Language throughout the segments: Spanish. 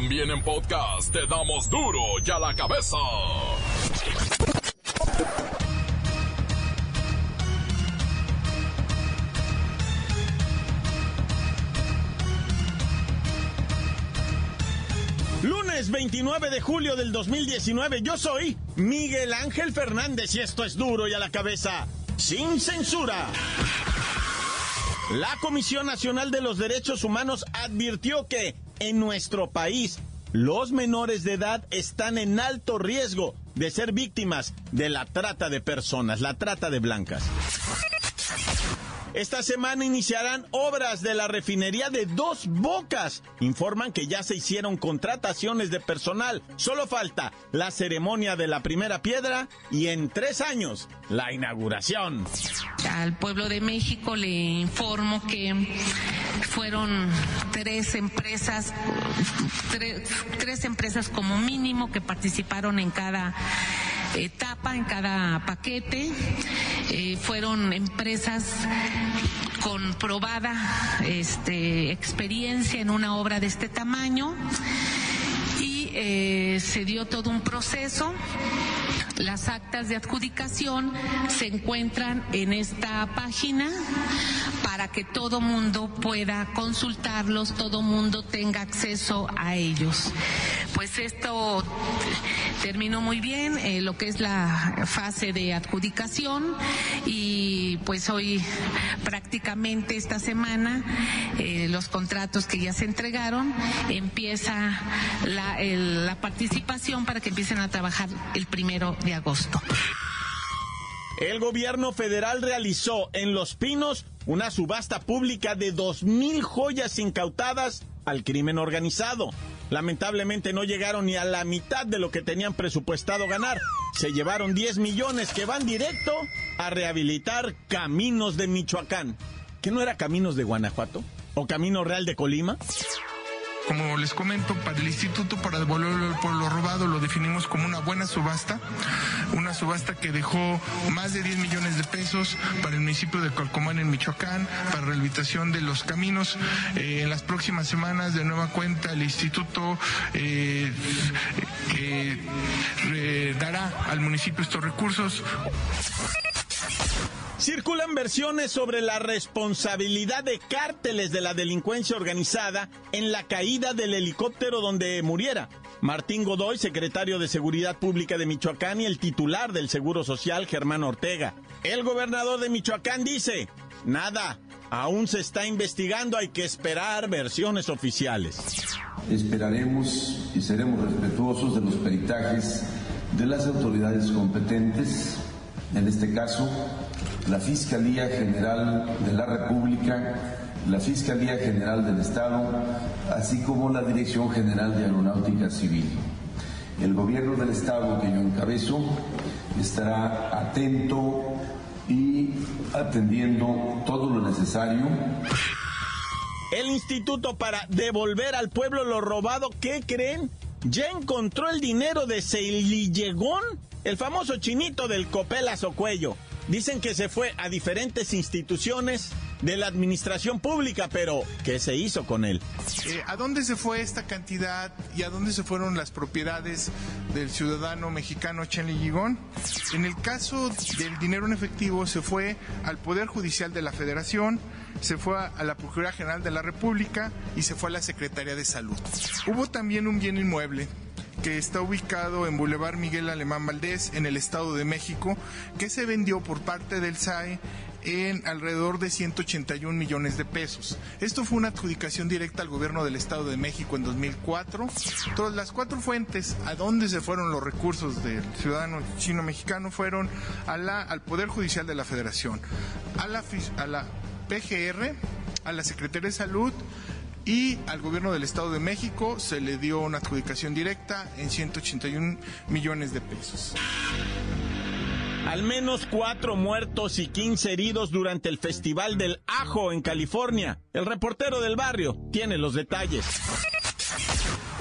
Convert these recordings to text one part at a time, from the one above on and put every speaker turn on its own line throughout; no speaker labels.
También en podcast te damos duro y a la cabeza.
Lunes 29 de julio del 2019, yo soy Miguel Ángel Fernández y esto es duro y a la cabeza, sin censura. La Comisión Nacional de los Derechos Humanos advirtió que en nuestro país los menores de edad están en alto riesgo de ser víctimas de la trata de personas, la trata de blancas. Esta semana iniciarán obras de la refinería de Dos Bocas. Informan que ya se hicieron contrataciones de personal. Solo falta la ceremonia de la primera piedra y en tres años la inauguración.
Al pueblo de México le informo que fueron tres empresas, tres, empresas como mínimo que participaron en cada etapa, en cada paquete. Eh, fueron empresas con probada este, experiencia en una obra de este tamaño y eh, se dio todo un proceso. Las actas de adjudicación se encuentran en esta página para que todo mundo pueda consultarlos, todo mundo tenga acceso a ellos. Pues esto terminó muy bien eh, lo que es la fase de adjudicación y pues hoy prácticamente esta semana eh, los contratos que ya se entregaron empieza la, la participación para que empiecen a trabajar el primero de agosto.
El gobierno federal realizó en Los Pinos una subasta pública de dos mil joyas incautadas al crimen organizado. Lamentablemente no llegaron ni a la mitad de lo que tenían presupuestado ganar. Se llevaron 10 millones que van directo a rehabilitar caminos de Michoacán. ¿Que no era caminos de Guanajuato? ¿O Camino Real de Colima?
Como les comento, para el instituto, para devolver por lo robado, lo definimos como una buena subasta, una subasta que dejó más de 10 millones de pesos para el municipio de Colcomán en Michoacán, para rehabilitación de los caminos. Eh, en las próximas semanas, de nueva cuenta, el instituto eh, eh, dará al municipio estos recursos.
Circulan versiones sobre la responsabilidad de cárteles de la delincuencia organizada en la caída del helicóptero donde muriera. Martín Godoy, secretario de Seguridad Pública de Michoacán y el titular del Seguro Social, Germán Ortega. El gobernador de Michoacán dice, nada, aún se está investigando, hay que esperar versiones oficiales.
Esperaremos y seremos respetuosos de los peritajes de las autoridades competentes, en este caso la Fiscalía General de la República, la Fiscalía General del Estado, así como la Dirección General de Aeronáutica Civil. El gobierno del Estado que yo encabezo estará atento y atendiendo todo lo necesario.
El Instituto para devolver al pueblo lo robado, ¿qué creen? Ya encontró el dinero de Seilillegón, el famoso chinito del copelazo cuello. Dicen que se fue a diferentes instituciones de la administración pública, pero ¿qué se hizo con él?
Eh, ¿A dónde se fue esta cantidad y a dónde se fueron las propiedades del ciudadano mexicano Chenli Gigón? En el caso del dinero en efectivo se fue al Poder Judicial de la Federación, se fue a la Procuraduría General de la República y se fue a la Secretaría de Salud. Hubo también un bien inmueble que está ubicado en Boulevard Miguel Alemán Valdés, en el Estado de México, que se vendió por parte del SAE en alrededor de 181 millones de pesos. Esto fue una adjudicación directa al gobierno del Estado de México en 2004. Todas las cuatro fuentes a donde se fueron los recursos del ciudadano chino-mexicano fueron a la, al Poder Judicial de la Federación, a la, a la PGR, a la Secretaría de Salud, y al gobierno del Estado de México se le dio una adjudicación directa en 181 millones de pesos.
Al menos cuatro muertos y 15 heridos durante el Festival del Ajo en California. El reportero del barrio tiene los detalles.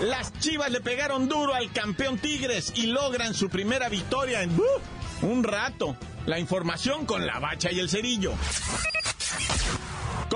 Las Chivas le pegaron duro al campeón Tigres y logran su primera victoria en uh, un rato. La información con la bacha y el cerillo.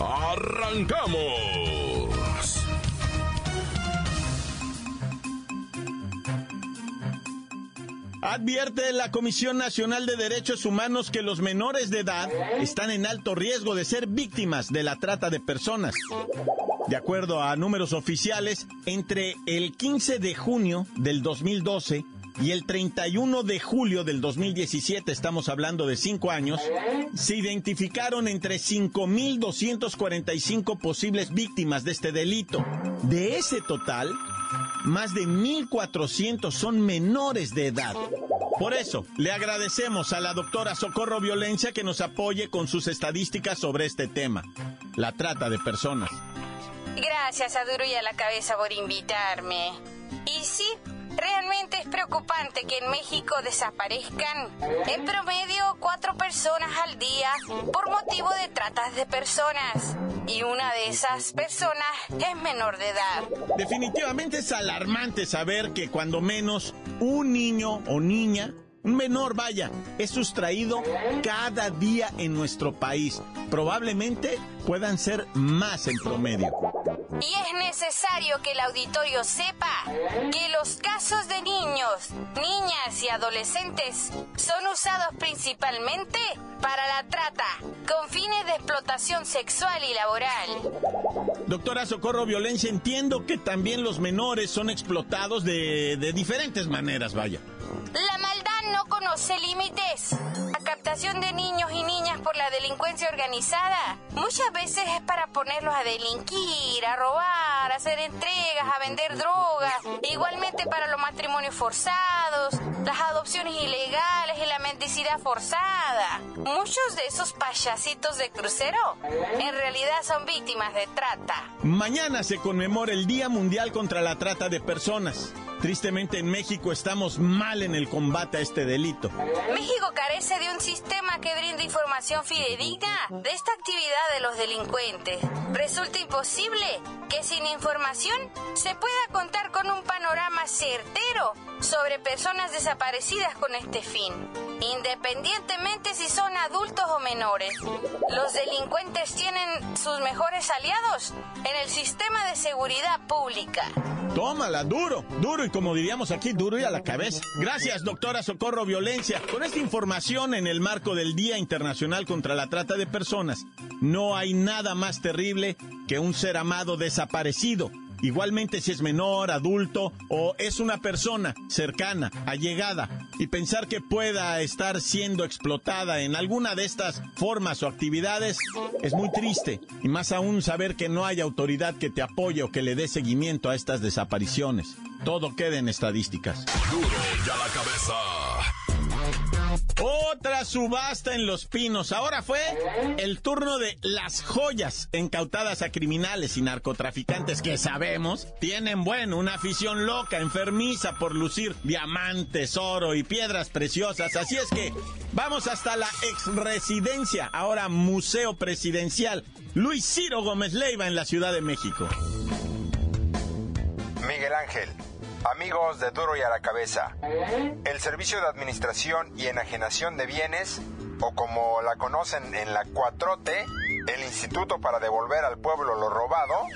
¡Arrancamos!
Advierte la Comisión Nacional de Derechos Humanos que los menores de edad están en alto riesgo de ser víctimas de la trata de personas. De acuerdo a números oficiales, entre el 15 de junio del 2012 y el 31 de julio del 2017, estamos hablando de cinco años, se identificaron entre 5.245 posibles víctimas de este delito. De ese total, más de 1.400 son menores de edad. Por eso, le agradecemos a la doctora Socorro Violencia que nos apoye con sus estadísticas sobre este tema, la trata de personas.
Gracias a Duro y a la Cabeza por invitarme. Y sí, Realmente preocupante que en México desaparezcan en promedio cuatro personas al día por motivo de tratas de personas. Y una de esas personas es menor de edad.
Definitivamente es alarmante saber que cuando menos un niño o niña un menor, vaya, es sustraído cada día en nuestro país. Probablemente puedan ser más en promedio.
Y es necesario que el auditorio sepa que los casos de niños, niñas y adolescentes son usados principalmente para la trata, con fines de explotación sexual y laboral.
Doctora Socorro Violencia, entiendo que también los menores son explotados de, de diferentes maneras, vaya.
Conoce límites. La captación de niños y niñas por la delincuencia organizada muchas veces es para ponerlos a delinquir, a robar, a hacer entregas, a vender drogas. Igualmente para los matrimonios forzados, las adopciones ilegales y la mendicidad forzada. Muchos de esos payasitos de crucero en realidad son víctimas de trata.
Mañana se conmemora el Día Mundial contra la Trata de Personas. Tristemente en México estamos mal en el combate a este delito.
México carece de un sistema que brinde información fidedigna de esta actividad de los delincuentes. Resulta imposible que sin información se pueda contar con un panorama certero sobre personas desaparecidas con este fin, independientemente si son adultos o menores. Los delincuentes tienen sus mejores aliados en el sistema de seguridad pública.
Tómala, duro, duro y como diríamos aquí, duro y a la cabeza. Gracias, doctora Socorro Violencia. Con esta información en el marco del Día Internacional contra la Trata de Personas, no hay nada más terrible que un ser amado desaparecido igualmente si es menor, adulto o es una persona cercana, allegada, y pensar que pueda estar siendo explotada en alguna de estas formas o actividades es muy triste, y más aún saber que no hay autoridad que te apoye o que le dé seguimiento a estas desapariciones. Todo queda en estadísticas.
Duro ya la cabeza.
Otra subasta en Los Pinos. Ahora fue el turno de las joyas incautadas a criminales y narcotraficantes que sabemos tienen, bueno, una afición loca, enfermiza por lucir diamantes, oro y piedras preciosas. Así es que vamos hasta la ex residencia, ahora Museo Presidencial, Luis Ciro Gómez Leiva en la Ciudad de México.
Miguel Ángel. Amigos de Duro y a la Cabeza, el Servicio de Administración y Enajenación de Bienes, o como la conocen en la 4T, el Instituto para Devolver al Pueblo lo Robado,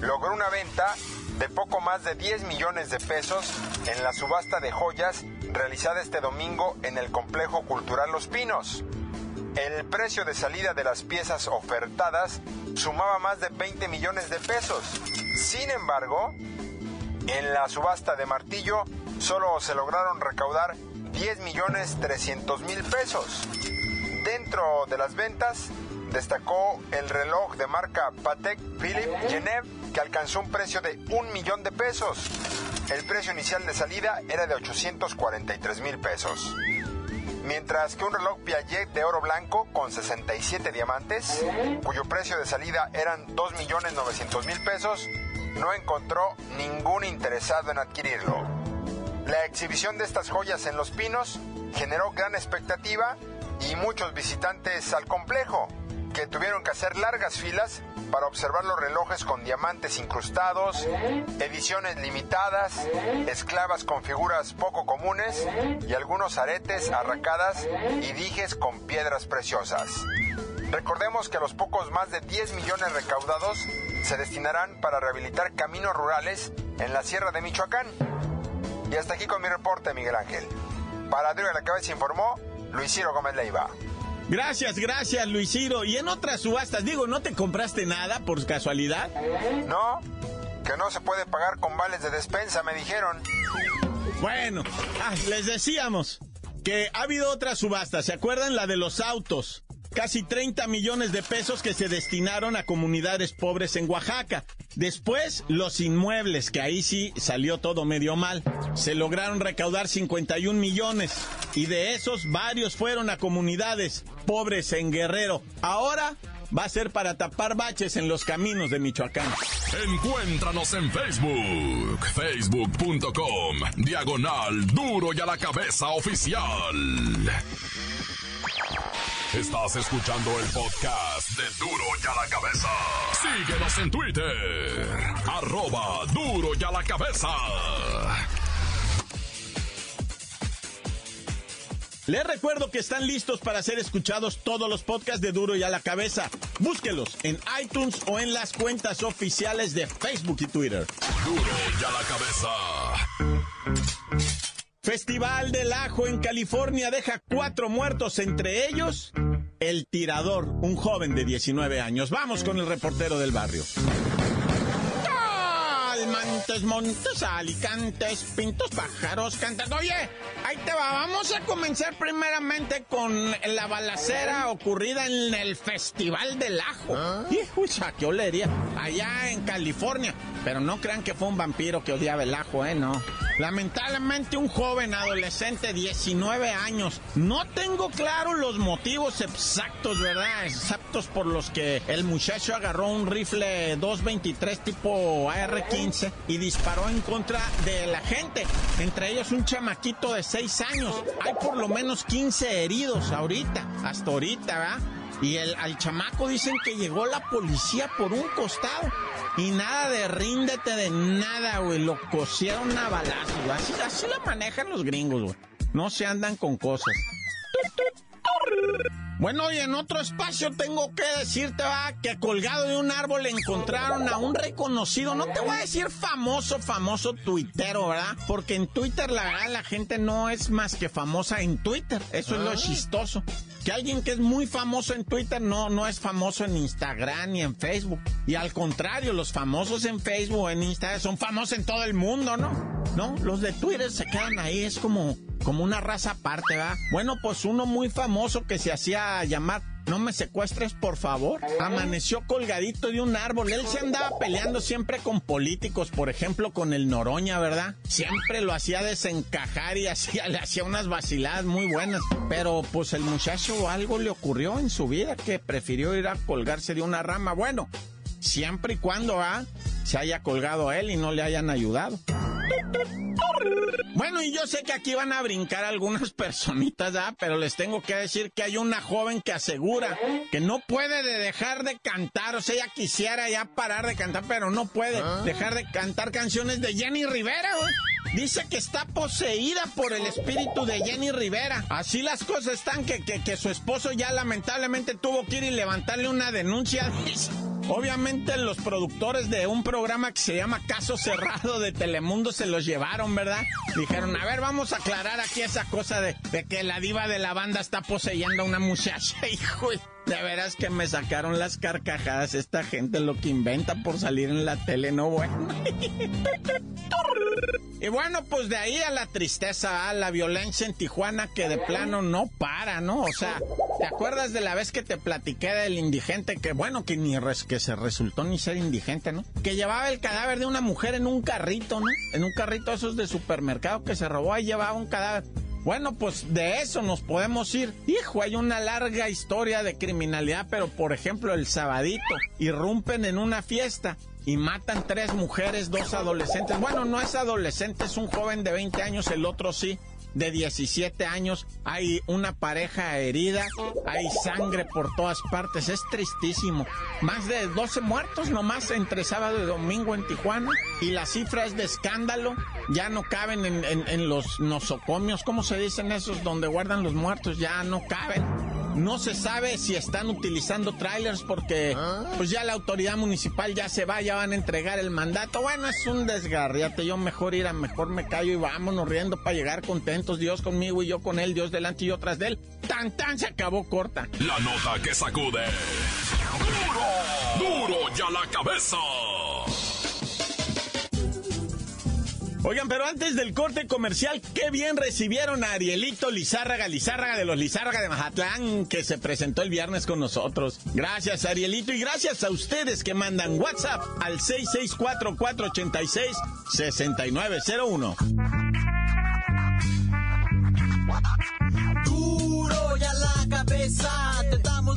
logró una venta de poco más de 10 millones de pesos en la subasta de joyas realizada este domingo en el Complejo Cultural Los Pinos. El precio de salida de las piezas ofertadas sumaba más de 20 millones de pesos. Sin embargo, en la subasta de martillo solo se lograron recaudar 10 millones 300 mil pesos. Dentro de las ventas destacó el reloj de marca Patek Philippe Genève que alcanzó un precio de un millón de pesos. El precio inicial de salida era de 843 mil pesos. mientras que un reloj Piaget de oro blanco con 67 diamantes, cuyo precio de salida eran 2.900.000 pesos, no encontró ningún interesado en adquirirlo. La exhibición de estas joyas en Los Pinos generó gran expectativa y muchos visitantes al complejo, que tuvieron que hacer largas filas para observar los relojes con diamantes incrustados, ediciones limitadas, esclavas con figuras poco comunes y algunos aretes, arracadas y dijes con piedras preciosas. Recordemos que los pocos más de 10 millones recaudados se destinarán para rehabilitar caminos rurales en la Sierra de Michoacán. Y hasta aquí con mi reporte, Miguel Ángel. Para Adrián la Cabeza informó Luis Ciro Gómez Leiva.
Gracias, gracias, Luis Ciro. Y en otras subastas, digo, ¿no te compraste nada por casualidad?
No, que no se puede pagar con vales de despensa, me dijeron.
Bueno, ah, les decíamos que ha habido otra subasta, ¿se acuerdan? La de los autos. Casi 30 millones de pesos que se destinaron a comunidades pobres en Oaxaca. Después, los inmuebles, que ahí sí salió todo medio mal. Se lograron recaudar 51 millones y de esos varios fueron a comunidades pobres en Guerrero. Ahora va a ser para tapar baches en los caminos de Michoacán.
Encuéntranos en Facebook, facebook.com, diagonal duro y a la cabeza oficial. Estás escuchando el podcast de Duro y a la cabeza. Síguenos en Twitter, arroba duro y a la cabeza.
Les recuerdo que están listos para ser escuchados todos los podcasts de Duro y a la cabeza. Búsquelos en iTunes o en las cuentas oficiales de Facebook y Twitter.
Duro y a la cabeza.
Festival del Ajo en California deja cuatro muertos, entre ellos el tirador, un joven de 19 años. Vamos con el reportero del barrio. Montes, montes, alicantes, pintos, pájaros, cantan. Oye, ahí te va. Vamos a comenzar primeramente con la balacera ocurrida en el Festival del Ajo. ¿Ah? qué olería. Allá en California. Pero no crean que fue un vampiro que odiaba el ajo, ¿eh? No. Lamentablemente un joven adolescente, 19 años. No tengo claro los motivos exactos, ¿verdad? Exactos por los que el muchacho agarró un rifle 223 tipo AR-15 y disparó en contra de la gente. Entre ellos un chamaquito de 6 años. Hay por lo menos 15 heridos ahorita, hasta ahorita, ¿verdad? Y el, al chamaco dicen que llegó la policía por un costado. Y nada de ríndete de nada, güey. Lo cosieron a balazo, Así, así la manejan los gringos, güey. No se andan con cosas. Bueno, y en otro espacio tengo que decirte, va, que colgado de un árbol encontraron a un reconocido, no te voy a decir famoso, famoso tuitero, ¿verdad? Porque en Twitter, la verdad, la gente no es más que famosa en Twitter. Eso es lo ah. chistoso. Que alguien que es muy famoso en Twitter no, no es famoso en Instagram ni en Facebook. Y al contrario, los famosos en Facebook o en Instagram son famosos en todo el mundo, ¿no? No, los de Twitter se quedan ahí, es como como una raza aparte, ¿va? Bueno, pues uno muy famoso que se hacía llamar no me secuestres, por favor. Amaneció colgadito de un árbol. Él se andaba peleando siempre con políticos, por ejemplo, con el Noroña, ¿verdad? Siempre lo hacía desencajar y hacía, le hacía unas vaciladas muy buenas. Pero pues el muchacho algo le ocurrió en su vida que prefirió ir a colgarse de una rama. Bueno, siempre y cuando ¿ah? Se haya colgado a él y no le hayan ayudado. Bueno, y yo sé que aquí van a brincar algunas personitas, ¿ah? pero les tengo que decir que hay una joven que asegura que no puede dejar de cantar, o sea, ella quisiera ya parar de cantar, pero no puede ah. dejar de cantar canciones de Jenny Rivera. Dice que está poseída por el espíritu de Jenny Rivera. Así las cosas están que, que, que su esposo ya lamentablemente tuvo que ir y levantarle una denuncia. Obviamente los productores de un programa que se llama Caso Cerrado de Telemundo se los llevaron, ¿verdad? Dijeron, a ver, vamos a aclarar aquí esa cosa de, que la diva de la banda está poseyendo a una muchacha, hijo. De veras que me sacaron las carcajadas esta gente lo que inventa por salir en la tele, no bueno. y bueno, pues de ahí a la tristeza, a la violencia en Tijuana que de plano no para, ¿no? O sea, ¿te acuerdas de la vez que te platiqué del indigente que, bueno, que ni que se resultó ni ser indigente, ¿no? Que llevaba el cadáver de una mujer en un carrito, ¿no? En un carrito esos de supermercado que se robó, ahí llevaba un cadáver. Bueno, pues de eso nos podemos ir. Hijo, hay una larga historia de criminalidad, pero por ejemplo el sabadito, irrumpen en una fiesta y matan tres mujeres, dos adolescentes. Bueno, no es adolescente, es un joven de 20 años, el otro sí de 17 años, hay una pareja herida, hay sangre por todas partes, es tristísimo. Más de 12 muertos nomás entre sábado y domingo en Tijuana y la cifra es de escándalo, ya no caben en, en los nosocomios, ¿cómo se dicen esos donde guardan los muertos? Ya no caben. No se sabe si están utilizando trailers porque pues ya la autoridad municipal ya se va, ya van a entregar el mandato. Bueno, es un desgarriate. Yo mejor ir a mejor me callo y vámonos riendo para llegar contentos. Dios conmigo y yo con él, Dios delante y yo tras de él. Tan tan se acabó corta.
La nota que sacude. Duro, duro ya la cabeza.
Oigan, pero antes del corte comercial, qué bien recibieron a Arielito Lizárraga, Lizárraga de los Lizárraga de Mazatlán, que se presentó el viernes con nosotros. Gracias, Arielito, y gracias a ustedes que mandan WhatsApp al 664-486-6901.
Duro ya la cabeza, te damos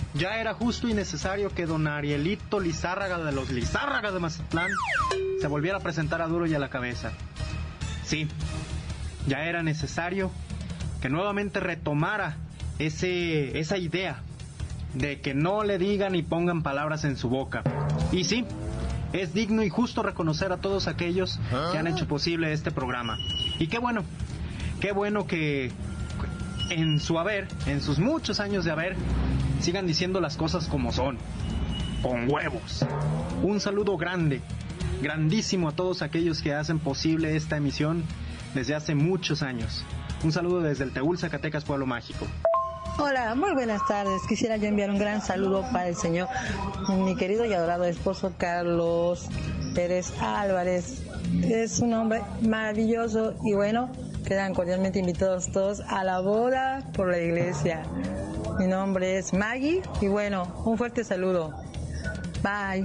Ya era justo y necesario que don Arielito Lizárraga de los Lizárraga de Mazatlán se volviera a presentar a duro y a la cabeza. Sí, ya era necesario que nuevamente retomara ese, esa idea de que no le digan y pongan palabras en su boca. Y sí, es digno y justo reconocer a todos aquellos que han hecho posible este programa. Y qué bueno, qué bueno que en su haber, en sus muchos años de haber, sigan diciendo las cosas como son, con huevos. Un saludo grande, grandísimo a todos aquellos que hacen posible esta emisión desde hace muchos años. Un saludo desde el Teúl, Zacatecas, Pueblo Mágico.
Hola, muy buenas tardes. Quisiera yo enviar un gran saludo para el señor, mi querido y adorado esposo Carlos Pérez Álvarez. Es un hombre maravilloso y bueno, quedan cordialmente invitados todos a la boda por la iglesia. Mi nombre es Maggie y bueno, un fuerte saludo. Bye.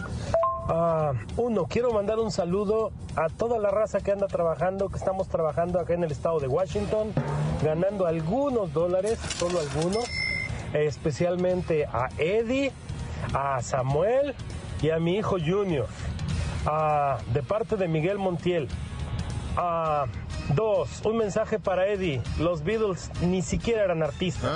Uh, uno, quiero mandar un saludo a toda la raza que anda trabajando, que estamos trabajando acá en el estado de Washington, ganando algunos dólares, solo algunos, especialmente a Eddie, a Samuel y a mi hijo Junior, uh, de parte de Miguel Montiel. Uh, Dos, un mensaje para Eddie. Los Beatles ni siquiera eran artistas.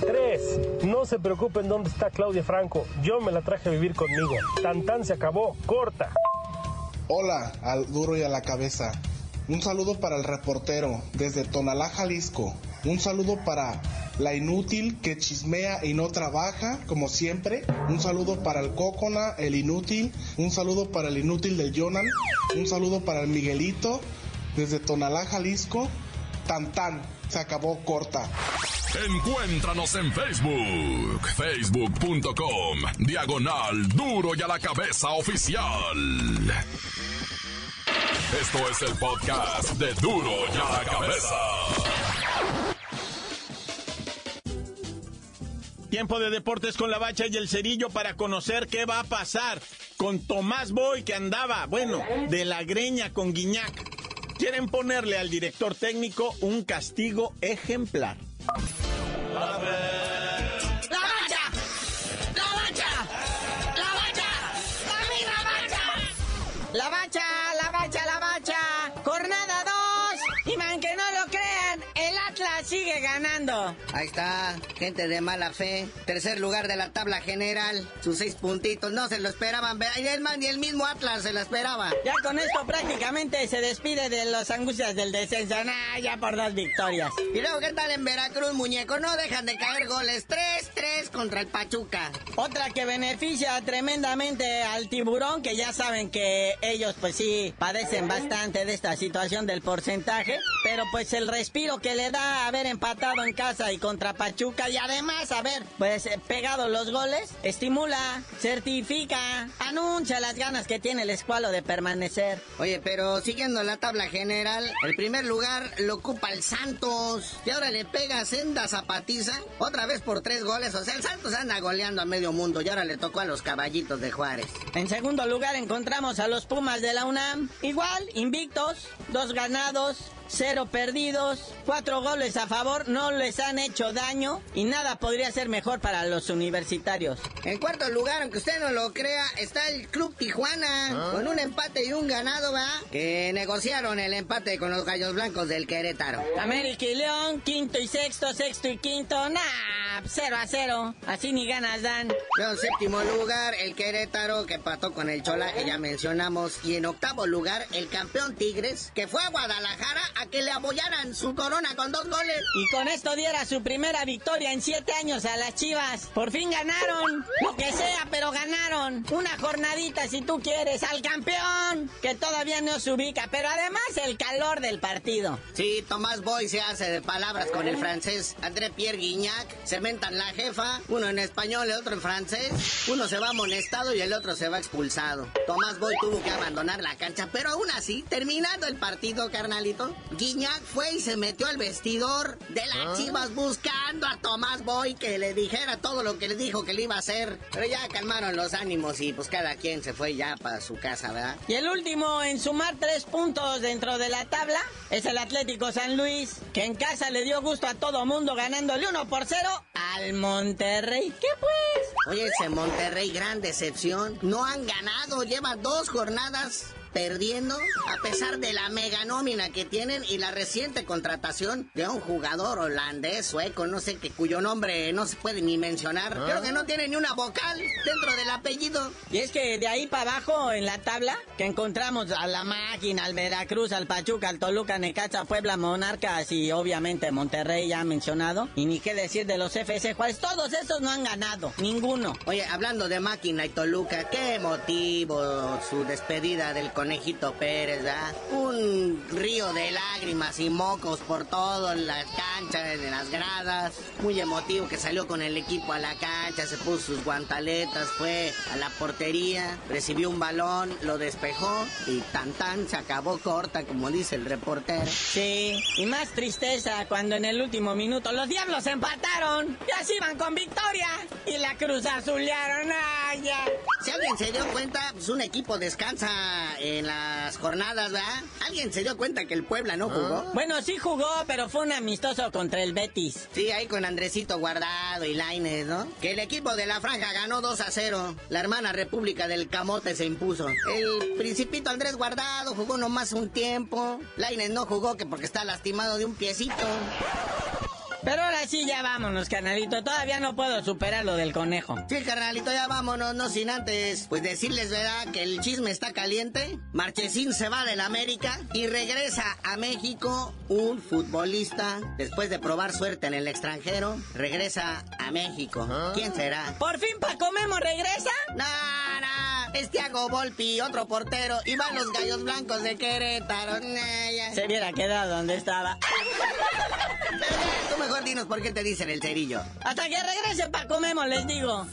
Tres, no se preocupen dónde está Claudia Franco. Yo me la traje a vivir conmigo. Tan tan se acabó. Corta.
Hola, al duro y a la cabeza. Un saludo para el reportero desde Tonalá, Jalisco. Un saludo para la inútil que chismea y no trabaja, como siempre. Un saludo para el Cocona, el inútil. Un saludo para el inútil del Jonan. Un saludo para el Miguelito desde Tonalá, Jalisco, tan tan, se acabó corta.
Encuéntranos en Facebook, facebook.com, diagonal duro y a la cabeza oficial. Esto es el podcast de duro y a la cabeza.
Tiempo de deportes con la bacha y el cerillo para conocer qué va a pasar con Tomás Boy que andaba, bueno, de la greña con Guiñac quieren ponerle al director técnico un castigo ejemplar.
¡La bacha!
Ahí está, gente de mala fe. Tercer lugar de la tabla general. Sus seis puntitos, no se lo esperaban. Ni el mismo Atlas se lo esperaba.
Ya con esto prácticamente se despide de las angustias del descenso. Nah, ya por dos victorias.
Y luego, ¿qué tal en Veracruz, muñeco? No dejan de caer goles. 3-3 contra el Pachuca.
Otra que beneficia tremendamente al tiburón, que ya saben que ellos, pues sí, padecen bastante de esta situación del porcentaje. Pero
pues el respiro que le da haber empatado en casa y contra Pachuca y además haber pues eh, pegado los goles, estimula, certifica, anuncia las ganas que tiene el escualo de permanecer. Oye, pero siguiendo la tabla general, el primer lugar lo ocupa el Santos y ahora le pega senda zapatiza, otra vez por tres goles, o sea, el Santos anda goleando a medio mundo y ahora le tocó a los caballitos de Juárez. En segundo lugar encontramos a los Pumas de la UNAM, igual, invictos, dos ganados, cero perdidos, cuatro goles a favor, no les han hecho daño y nada podría ser mejor para los universitarios. En cuarto lugar, aunque usted no lo crea, está el Club Tijuana, con un empate y un ganado, ¿va? Que negociaron el empate con los Gallos Blancos del Querétaro. América y León, quinto y sexto, sexto y quinto, nah, cero a cero, así ni ganas dan. En séptimo lugar, el Querétaro, que empató con el Chola, que ya mencionamos, y en octavo lugar, el campeón Tigres, que fue a Guadalajara a que le apoyaran su corona con dos goles. Y con esto diera su primera victoria en siete años a las Chivas. Por fin ganaron. Lo que sea, pero ganaron. Una jornadita, si tú quieres, al campeón. Que todavía no se ubica. Pero además el calor del partido. Sí, Tomás Boy se hace de palabras con el francés André Pierre Guignac. Se mentan la jefa. Uno en español, el otro en francés. Uno se va amonestado y el otro se va expulsado. Tomás Boy tuvo que abandonar la cancha. Pero aún así, terminando el partido, carnalito, Guiñac fue y se metió al vestidor de las ah. chivas buscando a Tomás Boy que le dijera todo lo que le dijo que le iba a hacer. Pero ya calmaron los ánimos y pues cada quien se fue ya para su casa, ¿verdad? Y el último en sumar tres puntos dentro de la tabla es el Atlético San Luis, que en casa le dio gusto a todo mundo ganándole uno por cero al Monterrey. ¿Qué pues? Oye, ese Monterrey, gran decepción. No han ganado, lleva dos jornadas perdiendo a pesar de la mega nómina que tienen y la reciente contratación de un jugador holandés, sueco, no sé qué, cuyo nombre no se puede ni mencionar. Creo que no tiene ni una vocal dentro del apellido. Y es que de ahí para abajo en la tabla que encontramos a la máquina, al Veracruz, al Pachuca, al Toluca, Necaxa, Puebla, Monarcas y obviamente Monterrey ya mencionado. Y ni qué decir de los FC Juárez, todos esos no han ganado, ninguno. Oye, hablando de máquina y Toluca, qué motivo su despedida del Conejito Pérez, ¿verdad? Un río de lágrimas y mocos por todo en la cancha, las gradas. Muy emotivo que salió con el equipo a la cancha, se puso sus guantaletas, fue a la portería, recibió un balón, lo despejó y tan tan se acabó corta, como dice el reportero. Sí, y más tristeza cuando en el último minuto los diablos empataron. Ya se iban con victoria la cruz azulearon. ¡Ay, ya! Si alguien se dio cuenta, pues un equipo descansa en las jornadas, ¿verdad? ¿Alguien se dio cuenta que el Puebla no jugó? Ah. Bueno, sí jugó, pero fue un amistoso contra el Betis. Sí, ahí con Andresito Guardado y Laines, ¿no? Que el equipo de la franja ganó 2 a 0. La hermana República del Camote se impuso. El principito Andrés Guardado jugó nomás un tiempo. Laines no jugó que porque está lastimado de un piecito. Pero ahora sí, ya vámonos, carnalito. Todavía no puedo superar lo del conejo. Sí, carnalito, ya vámonos, no sin antes, pues decirles, ¿verdad? Que el chisme está caliente. Marchesín se va del América y regresa a México un futbolista. Después de probar suerte en el extranjero, regresa a México. ¿Ah? ¿Quién será? ¿Por fin Paco Memo regresa? No, no. Es Tiago Volpi, otro portero. Y van los gallos blancos de Querétaro. Se hubiera quedado donde estaba. Tú mejor dinos por qué te dicen el cerillo. Hasta que regrese Paco Memo, les digo.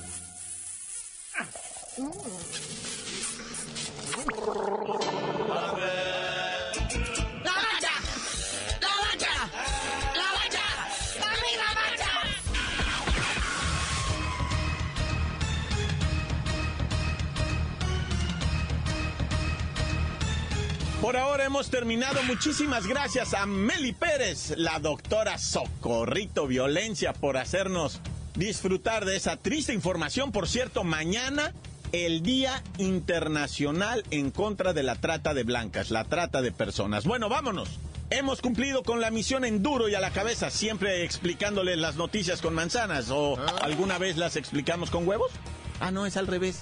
Por ahora hemos terminado. Muchísimas gracias a Meli Pérez, la doctora Socorrito Violencia, por hacernos disfrutar de esa triste información. Por cierto, mañana el Día Internacional en contra de la trata de blancas, la trata de personas. Bueno, vámonos. Hemos cumplido con la misión en duro y a la cabeza, siempre explicándoles las noticias con manzanas. ¿O ah. alguna vez las explicamos con huevos? Ah, no, es al revés.